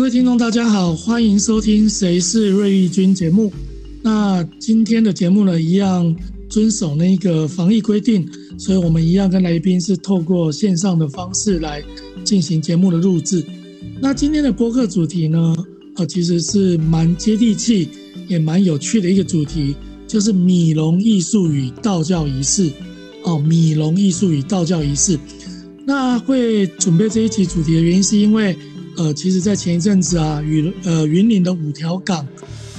各位听众，大家好，欢迎收听《谁是瑞丽君》节目。那今天的节目呢，一样遵守那个防疫规定，所以我们一样跟来宾是透过线上的方式来进行节目的录制。那今天的播客主题呢，呃，其实是蛮接地气，也蛮有趣的一个主题，就是米龙艺术与道教仪式。哦，米龙艺术与道教仪式。那会准备这一期主题的原因，是因为，呃，其实，在前一阵子啊，与呃云林的五条港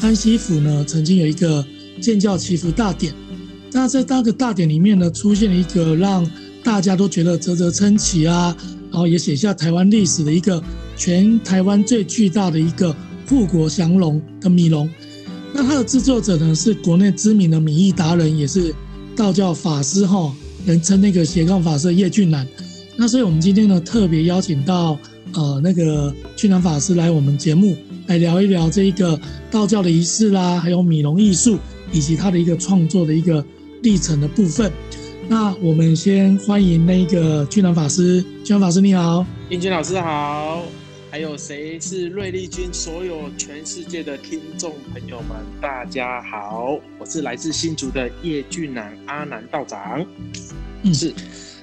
安西府呢，曾经有一个建教祈福大典。那在那个大典里面呢，出现了一个让大家都觉得啧啧称奇啊，然后也写下台湾历史的一个全台湾最巨大的一个护国降龙的米龙。那它的制作者呢，是国内知名的米艺达人，也是道教法师哈，人称那个斜杠法师叶俊南。那所以，我们今天呢，特别邀请到呃那个俊南法师来我们节目，来聊一聊这一个道教的仪式啦，还有米龙艺术以及他的一个创作的一个历程的部分。那我们先欢迎那个俊南法师，俊南法师你好，英俊老师好，还有谁是瑞丽君？所有全世界的听众朋友们，大家好，我是来自新竹的叶俊南阿南道长。嗯，是，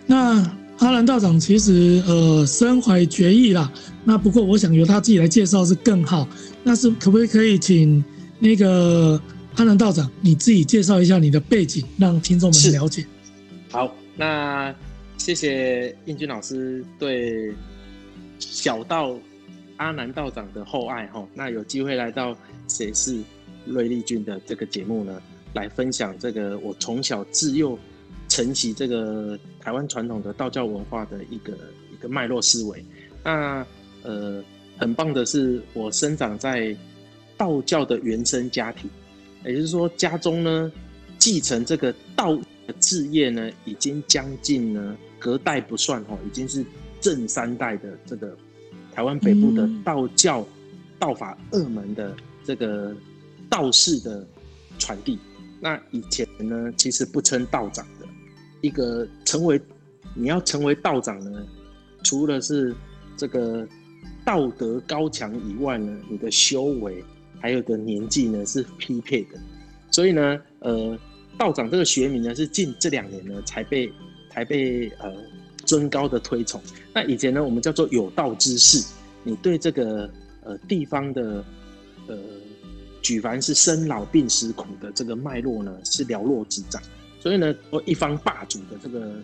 那。阿南道长其实呃身怀绝艺啦，那不过我想由他自己来介绍是更好。那是可不可以请那个阿南道长你自己介绍一下你的背景，让听众们了解？好，那谢谢英军老师对小道阿南道长的厚爱哈。那有机会来到谁是瑞丽君的这个节目呢，来分享这个我从小自幼。承袭这个台湾传统的道教文化的一个一个脉络思维。那呃，很棒的是，我生长在道教的原生家庭，也就是说，家中呢继承这个道的志业呢，已经将近呢隔代不算哦，已经是正三代的这个台湾北部的道教道法二门的这个道士的传递。那以前呢，其实不称道长。一个成为你要成为道长呢，除了是这个道德高强以外呢，你的修为还有个年纪呢是匹配的。所以呢，呃，道长这个学名呢是近这两年呢才被才被呃尊高的推崇。那以前呢，我们叫做有道之士，你对这个呃地方的呃举凡是生老病死苦的这个脉络呢是了若指掌。所以呢，一方霸主的这个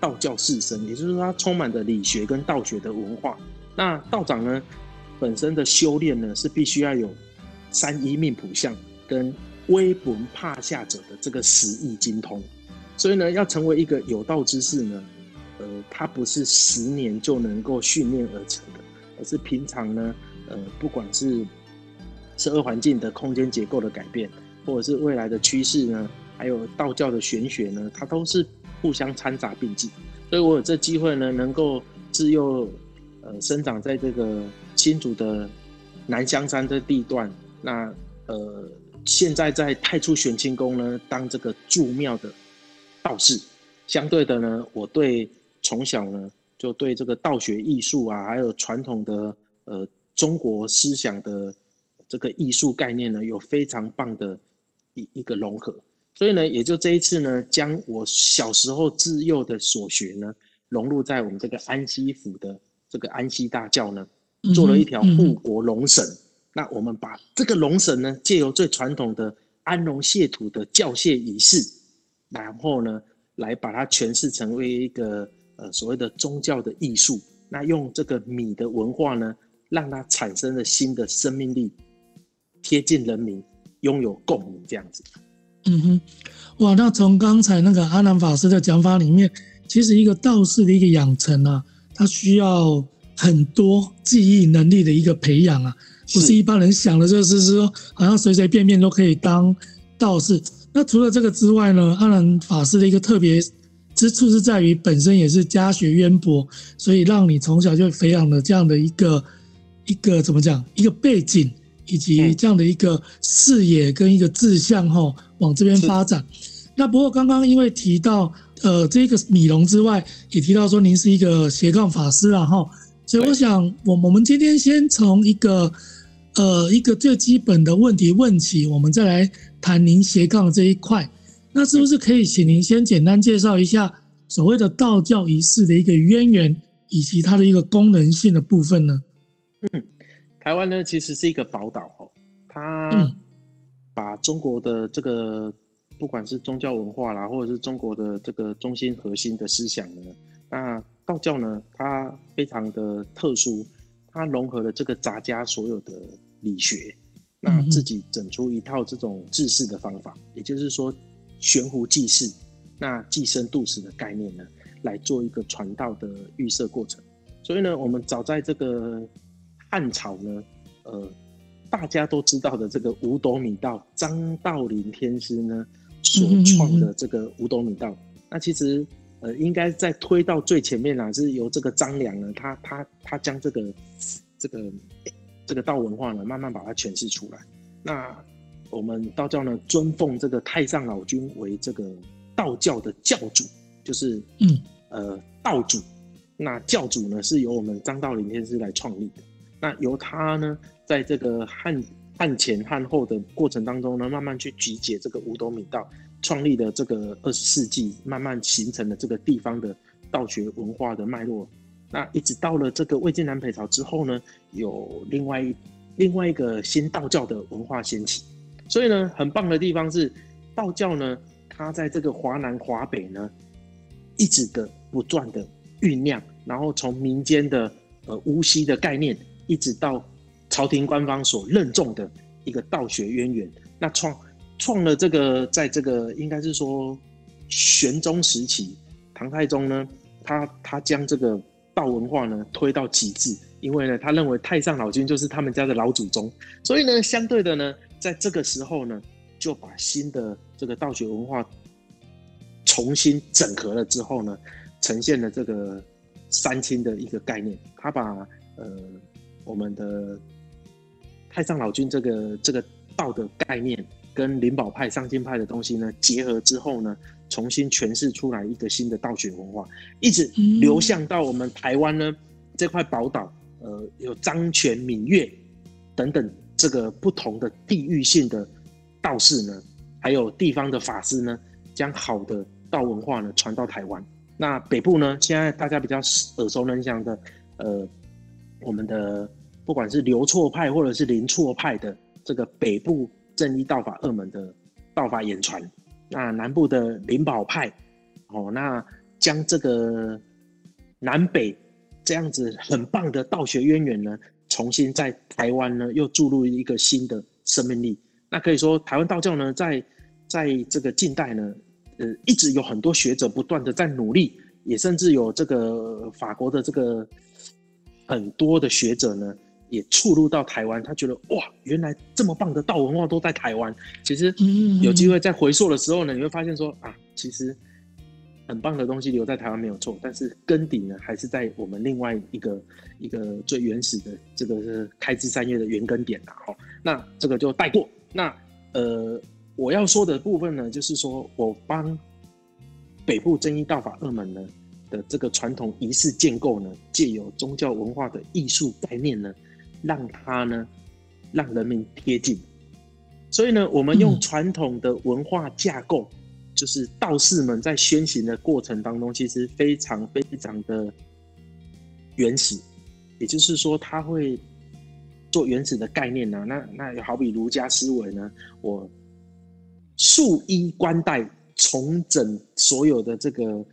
道教士绅，也就是说，他充满着理学跟道学的文化。那道长呢，本身的修炼呢，是必须要有三一命谱相跟威不怕下者的这个十义精通。所以呢，要成为一个有道之士呢，呃，他不是十年就能够训练而成的，而是平常呢，呃，不管是社会环境的空间结构的改变，或者是未来的趋势呢。还有道教的玄学呢，它都是互相掺杂并进，所以我有这机会呢，能够自幼呃生长在这个新竹的南香山的地段，那呃现在在太初玄清宫呢当这个住庙的道士，相对的呢，我对从小呢就对这个道学艺术啊，还有传统的呃中国思想的这个艺术概念呢，有非常棒的一一个融合。所以呢，也就这一次呢，将我小时候自幼的所学呢，融入在我们这个安溪府的这个安溪大教呢，做了一条护国龙绳。嗯嗯、那我们把这个龙绳呢，借由最传统的安龙谢土的教谢仪式，然后呢，来把它诠释成为一个呃所谓的宗教的艺术。那用这个米的文化呢，让它产生了新的生命力，贴近人民，拥有共鸣，这样子。嗯哼，哇，那从刚才那个阿南法师的讲法里面，其实一个道士的一个养成啊，他需要很多记忆能力的一个培养啊，不是一般人想的，就是说好像随随便便都可以当道士。那除了这个之外呢，阿南法师的一个特别之处是在于本身也是家学渊博，所以让你从小就培养了这样的一个一个怎么讲一个背景。以及这样的一个视野跟一个志向哈，往这边发展。那不过刚刚因为提到呃这个米龙之外，也提到说您是一个斜杠法师啊哈。所以我想，我我们今天先从一个呃一个最基本的问题问起，我们再来谈您斜杠这一块。那是不是可以请您先简单介绍一下所谓的道教仪式的一个渊源，以及它的一个功能性的部分呢？嗯，台湾呢其实是一个宝岛哦，它把中国的这个不管是宗教文化啦，或者是中国的这个中心核心的思想呢，那道教呢它非常的特殊，它融合了这个杂家所有的理学，那自己整出一套这种治世的方法，也就是说悬壶济世，那济生度死的概念呢，来做一个传道的预设过程。所以呢，我们早在这个汉朝呢，呃，大家都知道的这个五斗米道，张道陵天师呢所创的这个五斗米道，那其实呃，应该在推到最前面啦，是由这个张良呢，他他他将这个这个这个道文化呢，慢慢把它诠释出来。那我们道教呢，尊奉这个太上老君为这个道教的教主，就是嗯呃道主。那教主呢，是由我们张道陵天师来创立的。那由他呢，在这个汉汉前汉后的过程当中呢，慢慢去集结这个五斗米道，创立的这个二十世纪，慢慢形成了这个地方的道学文化的脉络。那一直到了这个魏晋南北朝之后呢，有另外一另外一个新道教的文化兴起。所以呢，很棒的地方是道教呢，它在这个华南华北呢，一直的不断的酝酿，然后从民间的呃巫溪的概念。一直到朝廷官方所认重的一个道学渊源，那创创了这个，在这个应该是说玄宗时期，唐太宗呢，他他将这个道文化呢推到极致，因为呢，他认为太上老君就是他们家的老祖宗，所以呢，相对的呢，在这个时候呢，就把新的这个道学文化重新整合了之后呢，呈现了这个三清的一个概念，他把呃。我们的太上老君这个这个道的概念，跟灵宝派、上清派的东西呢结合之后呢，重新诠释出来一个新的道学文化，一直流向到我们台湾呢这块宝岛，呃，有漳泉、闽粤等等这个不同的地域性的道士呢，还有地方的法师呢，将好的道文化呢传到台湾。那北部呢，现在大家比较耳熟能详的，呃，我们的。不管是流错派或者是林错派的这个北部正一道法二门的道法演传，那南部的灵宝派，哦，那将这个南北这样子很棒的道学渊源呢，重新在台湾呢又注入一个新的生命力。那可以说，台湾道教呢，在在这个近代呢，呃，一直有很多学者不断的在努力，也甚至有这个法国的这个很多的学者呢。也触入到台湾，他觉得哇，原来这么棒的道文化都在台湾。其实有机会在回溯的时候呢，你会发现说啊，其实很棒的东西留在台湾没有错，但是根底呢还是在我们另外一个一个最原始的这个是开枝散叶的原根点呐。好，那这个就带过。那呃，我要说的部分呢，就是说我帮北部正一道法二门呢的这个传统仪式建构呢，借由宗教文化的艺术概念呢。让他呢，让人民贴近，所以呢，我们用传统的文化架构，嗯、就是道士们在宣行的过程当中，其实非常非常的原始，也就是说，他会做原始的概念呢、啊。那那好比儒家思维呢，我束衣冠带，重整所有的这个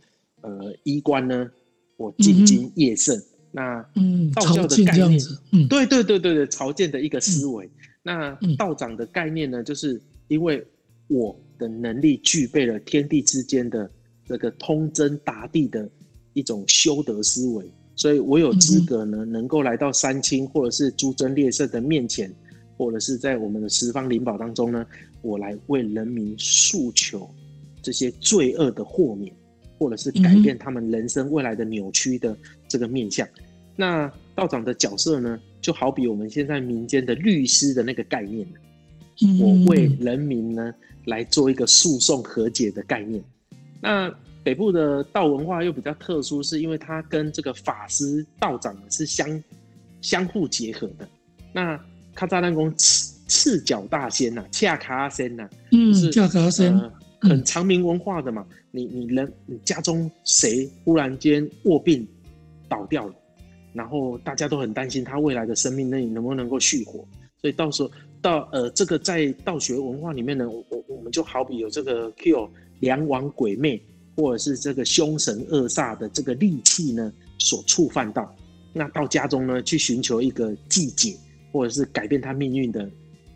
呃衣冠呢，我进京夜圣。嗯那嗯，道教的概念，嗯，对对对对对，朝见的一个思维。嗯、那道长的概念呢，就是因为我的能力具备了天地之间的这个通真达地的一种修德思维，所以我有资格呢，能够来到三清或者是诸真列圣的面前，或者是在我们的十方灵宝当中呢，我来为人民诉求这些罪恶的豁免，或者是改变他们人生未来的扭曲的这个面向。那道长的角色呢，就好比我们现在民间的律师的那个概念，我为人民呢来做一个诉讼和解的概念。那北部的道文化又比较特殊，是因为它跟这个法师道长是相相互结合的。那卡扎兰宫赤赤脚大仙呐、啊，恰卡仙呐、啊，嗯，恰卡仙，呃、很长明文化的嘛。嗯、你你人你家中谁忽然间卧病倒掉了，然后大家都很担心他未来的生命能能不能够续活，所以到时候到呃这个在道学文化里面呢，我我我们就好比有这个 Q 梁王鬼魅。或者是这个凶神恶煞的这个戾气呢，所触犯到，那到家中呢，去寻求一个祭解，或者是改变他命运的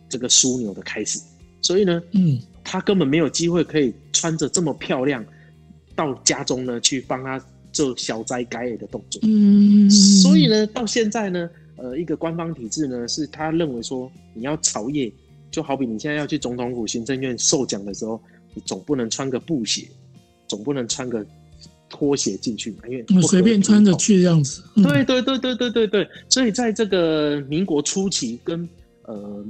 这个枢纽的开始。所以呢，嗯，他根本没有机会可以穿着这么漂亮到家中呢，去帮他做消灾解厄的动作。嗯，所以呢，到现在呢，呃，一个官方体制呢，是他认为说，你要朝野，就好比你现在要去总统府行政院授奖的时候，你总不能穿个布鞋。总不能穿个拖鞋进去嘛，因为随便穿着去的样子。嗯、对对对对对对对，所以在这个民国初期跟呃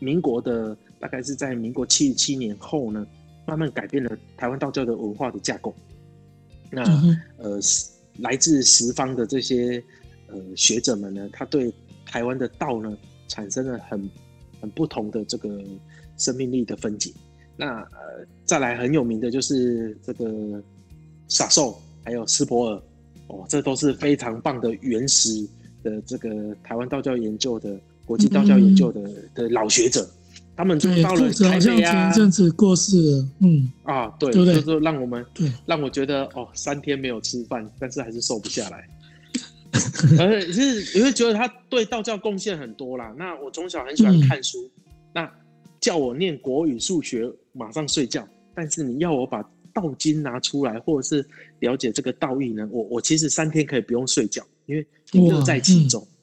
民国的大概是在民国七十七年后呢，慢慢改变了台湾道教的文化的架构。那、嗯、呃来自十方的这些呃学者们呢，他对台湾的道呢产生了很很不同的这个生命力的分解。那呃，再来很有名的就是这个萨寿，还有斯伯尔，哦，这都是非常棒的原始的这个台湾道教研究的国际道教研究的、嗯、的老学者，他们就到了台北啊，前阵子过世了，嗯啊，对，对对就是让我们对让我觉得哦，三天没有吃饭，但是还是瘦不下来，而且是你会觉得他对道教贡献很多啦。那我从小很喜欢看书，嗯、那。叫我念国语、数学，马上睡觉。但是你要我把道经拿出来，或者是了解这个道义呢？我我其实三天可以不用睡觉，因为你乐在其中。嗯、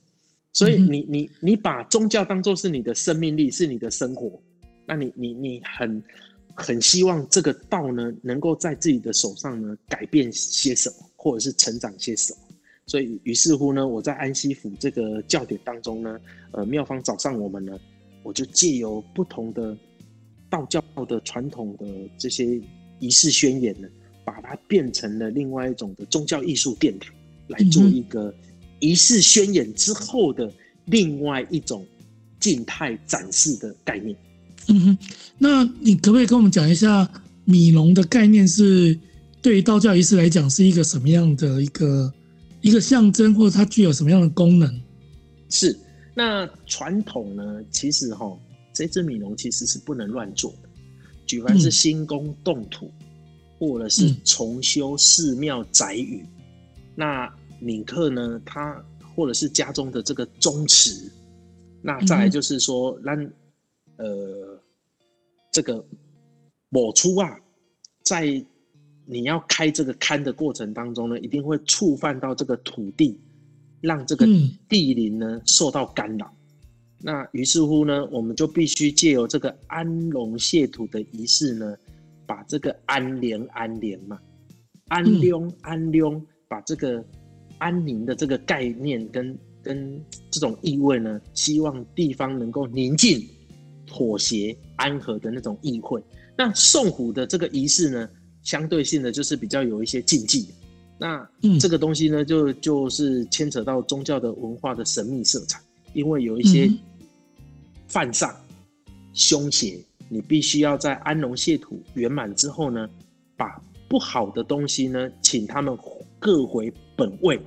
所以你你你把宗教当做是你的生命力，是你的生活。那你你你很很希望这个道呢，能够在自己的手上呢改变些什么，或者是成长些什么。所以于是乎呢，我在安息府这个教典当中呢，呃，妙方找上我们呢。我就借由不同的道教的传统的这些仪式宣言呢，把它变成了另外一种的宗教艺术殿堂，来做一个仪式宣言之后的另外一种静态展示的概念。嗯哼，那你可不可以跟我们讲一下米龙的概念是对于道教仪式来讲是一个什么样的一个一个象征，或者它具有什么样的功能？是。那传统呢？其实哈，这只米龙其实是不能乱做的。举凡是新工动土，嗯、或者是重修寺庙宅宇，嗯、那闽客呢，他或者是家中的这个宗祠，那再来就是说，让、嗯、呃这个某出啊，在你要开这个龛的过程当中呢，一定会触犯到这个土地。让这个地灵呢受到干扰，嗯、那于是乎呢，我们就必须借由这个安龙谢土的仪式呢，把这个安联安联嘛，安宁安宁，把这个安宁的这个概念跟跟这种意味呢，希望地方能够宁静、妥协、安和的那种意会。那送虎的这个仪式呢，相对性的就是比较有一些禁忌。那这个东西呢，就就是牵扯到宗教的文化的神秘色彩，因为有一些犯上凶邪，你必须要在安龙谢土圆满之后呢，把不好的东西呢，请他们各回本位，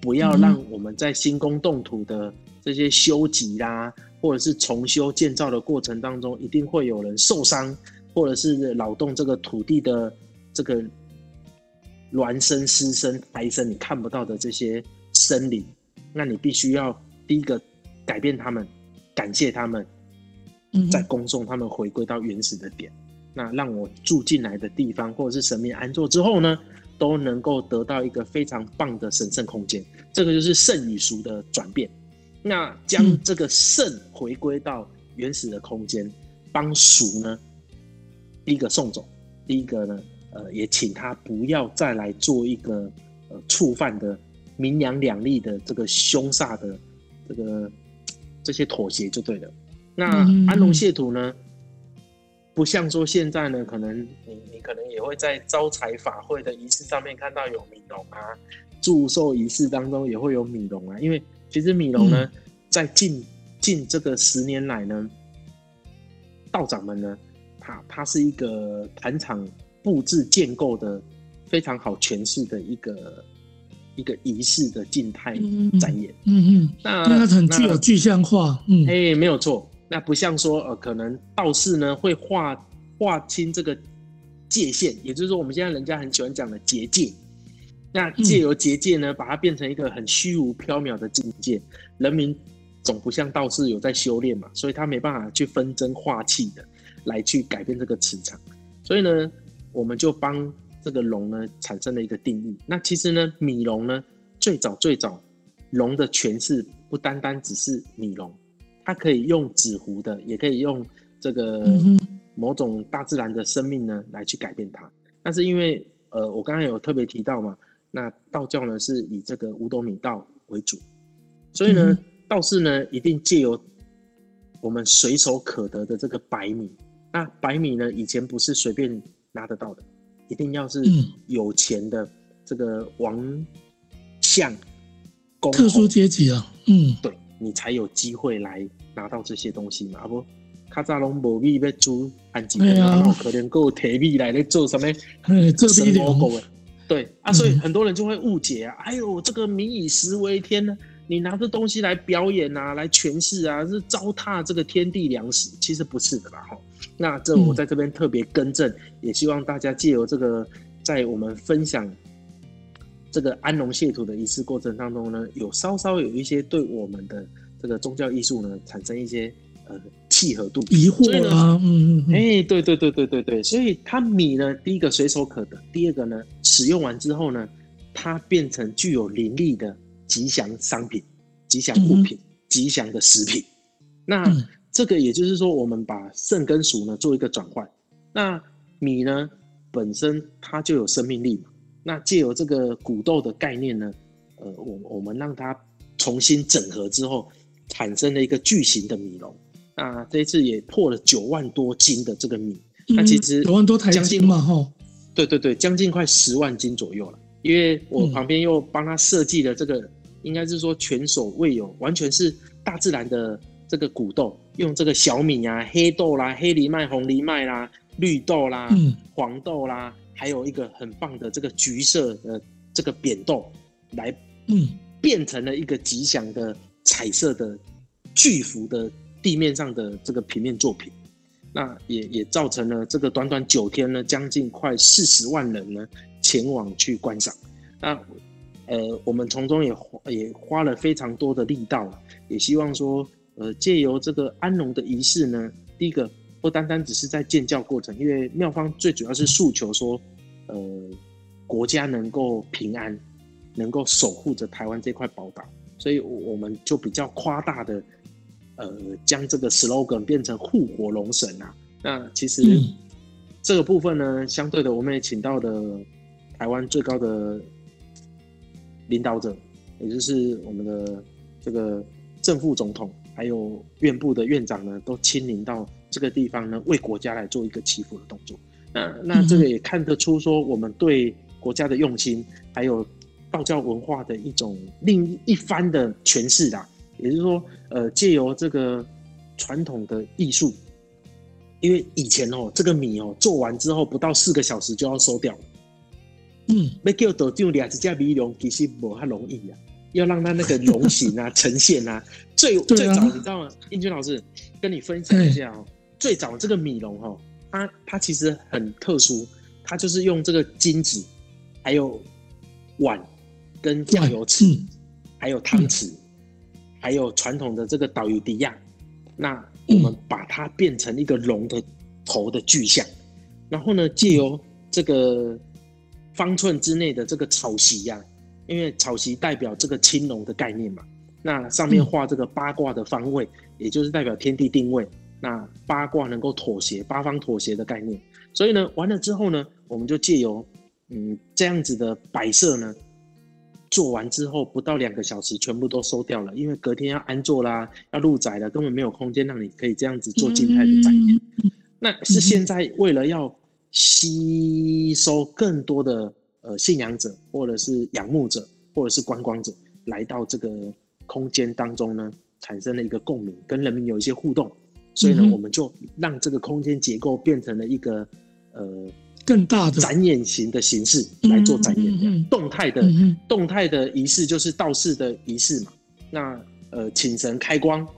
不要让我们在兴工动土的这些修集啦，或者是重修建造的过程当中，一定会有人受伤，或者是扰动这个土地的这个。孪生、师生、胎生，你看不到的这些生灵，那你必须要第一个改变他们，感谢他们，在恭送他们回归到原始的点。那让我住进来的地方，或者是神明安坐之后呢，都能够得到一个非常棒的神圣空间。这个就是圣与俗的转变。那将这个圣回归到原始的空间，帮俗呢，第一个送走，第一个呢。呃，也请他不要再来做一个呃触犯的明阳两利的这个凶煞的这个这些妥协就对了。那安龙谢土呢，不像说现在呢，可能你你可能也会在招财法会的仪式上面看到有米龙啊，祝寿仪式当中也会有米龙啊。因为其实米龙呢，在近近这个十年来呢，道长们呢，他他是一个坛场布置建构的非常好诠释的一个一个仪式的静态展演。嗯嗯，嗯，那它很具有具象化。嗯，哎，没有错。那不像说，呃，可能道士呢会划划清这个界限，也就是说，我们现在人家很喜欢讲的结界。那借由结界呢，把它变成一个很虚无缥缈的境界。人民总不像道士有在修炼嘛，所以他没办法去分真化气的来去改变这个磁场。所以呢，我们就帮这个龙呢产生了一个定义。那其实呢，米龙呢，最早最早龙的诠释不单单只是米龙。它可以用纸糊的，也可以用这个某种大自然的生命呢来去改变它。但是因为呃，我刚刚有特别提到嘛，那道教呢是以这个五斗米道为主，所以呢，道士呢一定借由我们随手可得的这个白米。那白米呢，以前不是随便拿得到的，一定要是有钱的这个王相公特殊阶级啊，嗯，对。你才有机会来拿到这些东西嘛？啊不，卡扎龙无米要煮，安吉然后可能够提米来来做什么？这是一对啊，所以很多人就会误解啊。哎呦，这个民以食为天呢，你拿着东西来表演啊，来诠释啊，是糟蹋这个天地粮食。其实不是的啦，哈。那这我在这边特别更正，也希望大家借由这个，在我们分享。这个安龙谢土的仪式过程当中呢，有稍稍有一些对我们的这个宗教艺术呢产生一些呃契合度。疑惑啊，嗯嗯，哎，对对对对对对，所以它米呢，第一个随手可得，第二个呢，使用完之后呢，它变成具有灵力的吉祥商品、吉祥物品、嗯、吉祥的食品。那、嗯、这个也就是说，我们把肾跟属呢做一个转换，那米呢本身它就有生命力嘛。那借由这个谷豆的概念呢，呃，我我们让它重新整合之后，产生了一个巨型的米龙。那这一次也破了九万多斤的这个米，嗯、那其实九万多台斤嘛，哈，对对对，将近快十万斤左右了。因为我旁边又帮他设计了这个，嗯、应该是说前所未有，完全是大自然的这个谷豆，用这个小米啊、黑豆啦、黑藜麦、红藜麦啦、绿豆啦、嗯、黄豆啦。还有一个很棒的这个橘色的这个扁豆，来，嗯，变成了一个吉祥的彩色的巨幅的地面上的这个平面作品，那也也造成了这个短短九天呢，将近快四十万人呢前往去观赏。那呃，我们从中也也花了非常多的力道，也希望说，呃，借由这个安龙的仪式呢，第一个。不单单只是在建教过程，因为妙方最主要是诉求说，呃，国家能够平安，能够守护着台湾这块宝岛，所以我们就比较夸大的，呃，将这个 slogan 变成护国龙神啊。那其实这个部分呢，相对的，我们也请到的台湾最高的领导者，也就是我们的这个正副总统，还有院部的院长呢，都亲临到。这个地方呢，为国家来做一个祈福的动作，那那这个也看得出说我们对国家的用心，还有道教文化的一种另一番的诠释啦。也就是说，呃，借由这个传统的艺术，因为以前哦，这个米哦做完之后不到四个小时就要收掉，嗯，要叫道长抓一只米龙，其实不太容易啊，要让它那个龙形啊 呈现啊，最最早你知道吗？英军老师跟你分享一下哦。最早这个米龙哈，它它其实很特殊，它就是用这个金子，还有碗跟酱油匙，还有汤匙，还有传统的这个导游迪亚，那我们把它变成一个龙的头的具象，然后呢，借由这个方寸之内的这个草席呀，因为草席代表这个青龙的概念嘛，那上面画这个八卦的方位，也就是代表天地定位。那八卦能够妥协，八方妥协的概念，所以呢，完了之后呢，我们就借由嗯这样子的摆设呢，做完之后不到两个小时，全部都收掉了，因为隔天要安坐啦，要入宅了，根本没有空间让你可以这样子做静态的展演。那是现在为了要吸收更多的呃信仰者，或者是仰慕者，或者是观光者来到这个空间当中呢，产生了一个共鸣，跟人民有一些互动，所以呢，我们就让这个空间结构变成了一个呃。更大的展演型的形式来做展演，动态的动态的仪式就是道士的仪式嘛。那呃，请神开光，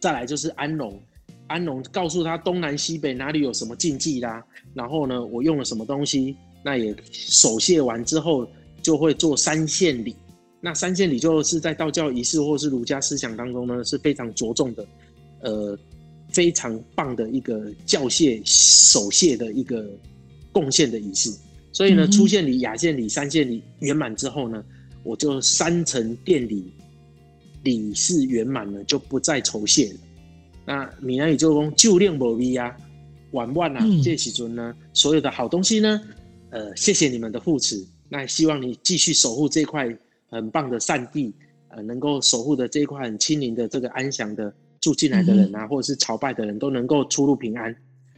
再来就是安龙，安龙告诉他东南西北哪里有什么禁忌啦。然后呢，我用了什么东西，那也手谢完之后就会做三献礼。那三献礼就是在道教仪式或是儒家思想当中呢是非常着重的，呃，非常棒的一个教谢守谢的一个。贡献的仪式，所以呢，出现礼、雅献礼、三献礼圆满之后呢，我就三层殿礼礼事圆满了，就不再酬谢了。那闽南语就说旧令无味啊，晚晚啊，这时阵呢，所有的好东西呢，呃，谢谢你们的护持。那希望你继续守护这块很棒的善地，呃，能够守护的这一块很清灵的这个安详的住进来的人啊，或者是朝拜的人都能够出入平安。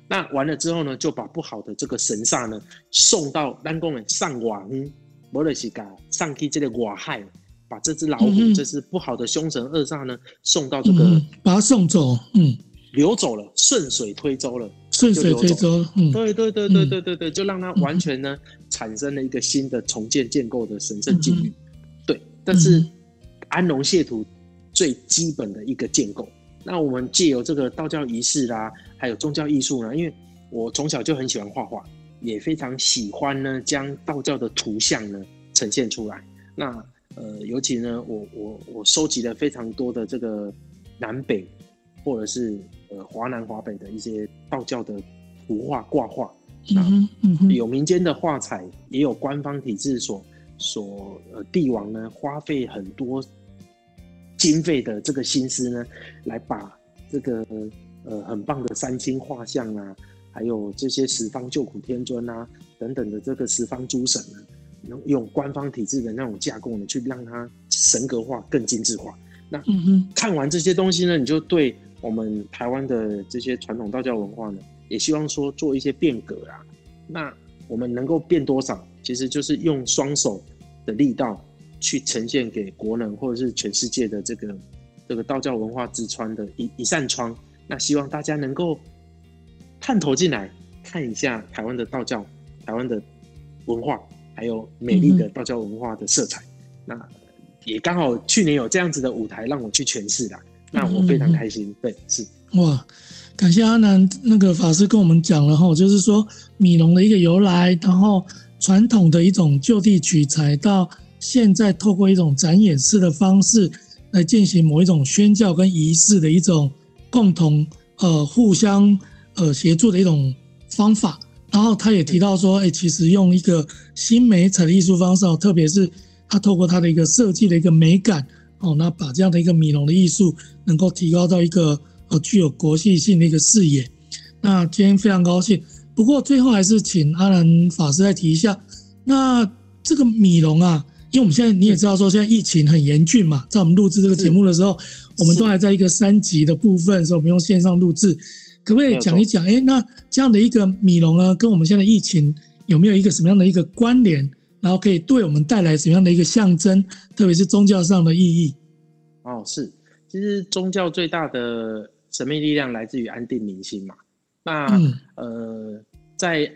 那完了之后呢，就把不好的这个神煞呢送到南宫的上王，摩勒西嘎上去这个瓦害，把这只老虎，嗯、这是不好的凶神恶煞呢送到这个，嗯、把它送走，嗯，流走了，顺水推舟了，顺水推舟，嗯，对对对对对对对，就让它完全呢、嗯、产生了一个新的重建建构的神圣境遇，嗯、对，但是安龙谢土最基本的一个建构。那我们借由这个道教仪式啦，还有宗教艺术呢，因为我从小就很喜欢画画，也非常喜欢呢将道教的图像呢呈现出来。那呃，尤其呢，我我我收集了非常多的这个南北或者是呃华南华北的一些道教的图画挂画，那有民间的画彩，也有官方体制所所呃帝王呢花费很多。经费的这个心思呢，来把这个呃很棒的三星画像啊，还有这些十方救苦天尊啊等等的这个十方诸神呢，能用官方体制的那种架构呢，去让它神格化、更精致化。那看完这些东西呢，你就对我们台湾的这些传统道教文化呢，也希望说做一些变革啊。那我们能够变多少，其实就是用双手的力道。去呈现给国人或者是全世界的这个这个道教文化之窗的一一扇窗，那希望大家能够探头进来看一下台湾的道教、台湾的文化，还有美丽的道教文化的色彩。嗯、那也刚好去年有这样子的舞台让我去诠释啦，那我非常开心。嗯、对，是哇，感谢阿南那个法师跟我们讲了哈，就是说米龙的一个由来，然后传统的一种就地取材到。现在透过一种展演式的方式来进行某一种宣教跟仪式的一种共同呃互相呃协助的一种方法，然后他也提到说，哎，其实用一个新媒材的艺术方式，特别是他透过他的一个设计的一个美感哦，那把这样的一个米龙的艺术能够提高到一个呃具有国际性的一个视野。那今天非常高兴，不过最后还是请阿南法师再提一下，那这个米龙啊。因为我们现在你也知道说，现在疫情很严峻嘛，在我们录制这个节目的时候，我们都还在一个三级的部分，所以我们用线上录制，可不可以讲一讲？哎，那这样的一个米龙呢，跟我们现在疫情有没有一个什么样的一个关联？然后可以对我们带来什么样的一个象征，特别是宗教上的意义？哦，是，其实宗教最大的神秘力量来自于安定民心嘛。那、嗯、呃，在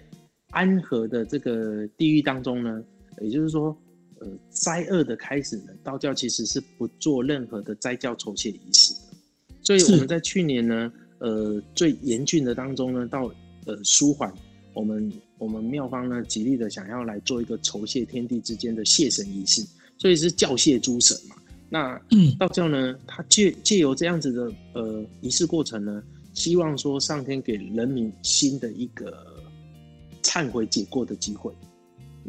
安和的这个地域当中呢，也就是说。呃，灾厄的开始呢，道教其实是不做任何的灾教酬谢仪式的，所以我们在去年呢，呃，最严峻的当中呢，到呃舒缓，我们我们庙方呢极力的想要来做一个酬谢天地之间的谢神仪式，所以是教谢诸神嘛。那嗯，道教呢，它借借由这样子的呃仪式过程呢，希望说上天给人民新的一个忏悔解过的机会。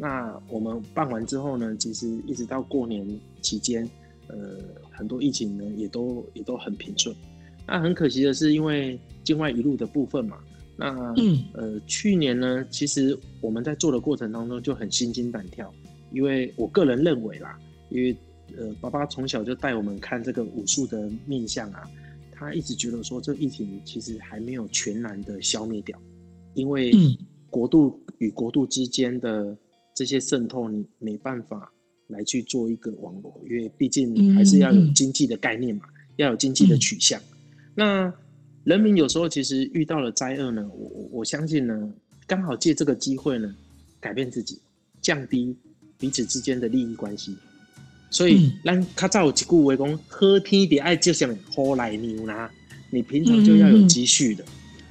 那我们办完之后呢，其实一直到过年期间，呃，很多疫情呢也都也都很平顺。那很可惜的是，因为境外一路的部分嘛，那嗯呃去年呢，其实我们在做的过程当中就很心惊胆跳，因为我个人认为啦，因为呃爸爸从小就带我们看这个武术的面相啊，他一直觉得说，这疫情其实还没有全然的消灭掉，因为国度与国度之间的这些渗透，你没办法来去做一个网络，因为毕竟还是要有经济的概念嘛，要有经济的取向。那人民有时候其实遇到了灾厄呢，我我相信呢，刚好借这个机会呢，改变自己，降低彼此之间的利益关系。所以，咱较早有一句话讲，喝天别爱就像喝来牛啦，你平常就要有积蓄的。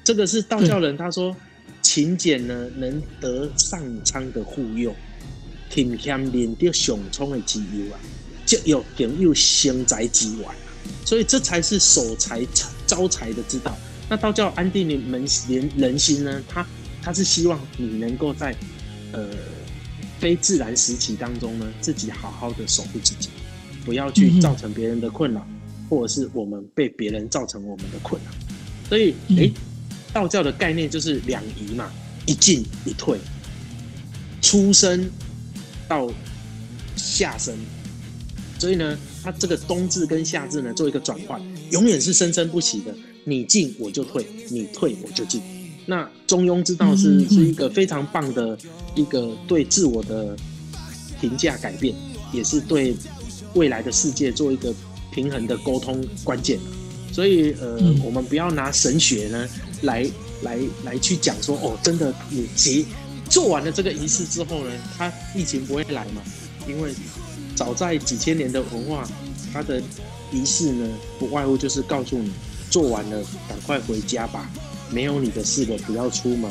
这个是道教人他说，勤俭呢能得上苍的护佑，勤俭练得上苍的机油啊，就有更有生财之源啊。所以这才是守财招财的之道。那道教安定人们人人心呢，他他是希望你能够在呃。非自然时期当中呢，自己好好的守护自己，不要去造成别人的困扰，或者是我们被别人造成我们的困扰。所以，诶，道教的概念就是两仪嘛，一进一退，出生到下生。所以呢，它这个冬至跟夏至呢，做一个转换，永远是生生不息的。你进我就退，你退我就进。那中庸之道是是一个非常棒的一个对自我的评价改变，也是对未来的世界做一个平衡的沟通关键。所以呃，我们不要拿神学呢来来来去讲说哦，真的你结做完了这个仪式之后呢，他疫情不会来嘛？因为早在几千年的文化，他的仪式呢不外乎就是告诉你做完了赶快回家吧。没有你的事的，不要出门。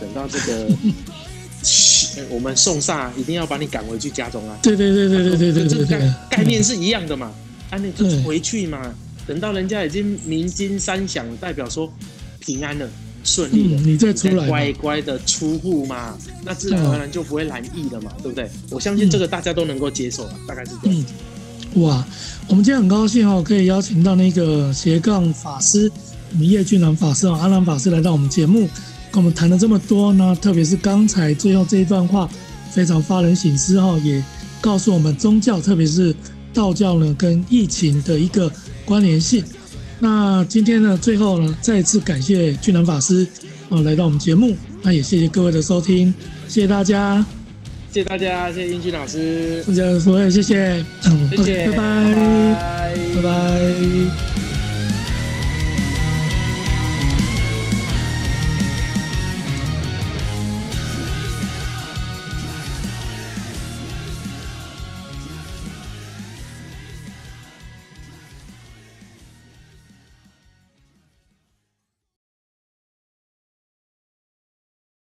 等到这个，我们送煞一定要把你赶回去家中啊！对对对对对对对，这概概念是一样的嘛？啊，你就回去嘛。等到人家已经鸣金三响，代表说平安的、顺利了，你再出来，乖乖的出户嘛，那自然而然就不会染疫了嘛，对不对？我相信这个大家都能够接受了，大概是这样。哇，我们今天很高兴哦，可以邀请到那个斜杠法师。我们叶俊南法师啊，阿南法师来到我们节目，跟我们谈了这么多呢，特别是刚才最后这一段话，非常发人省思哈，也告诉我们宗教，特别是道教呢，跟疫情的一个关联性。那今天呢，最后呢，再一次感谢俊南法师啊，来到我们节目，那也谢谢各位的收听，谢谢大家，谢谢大家，谢谢英俊老师，大家所有谢谢，嗯，谢谢，拜拜，拜拜。拜拜。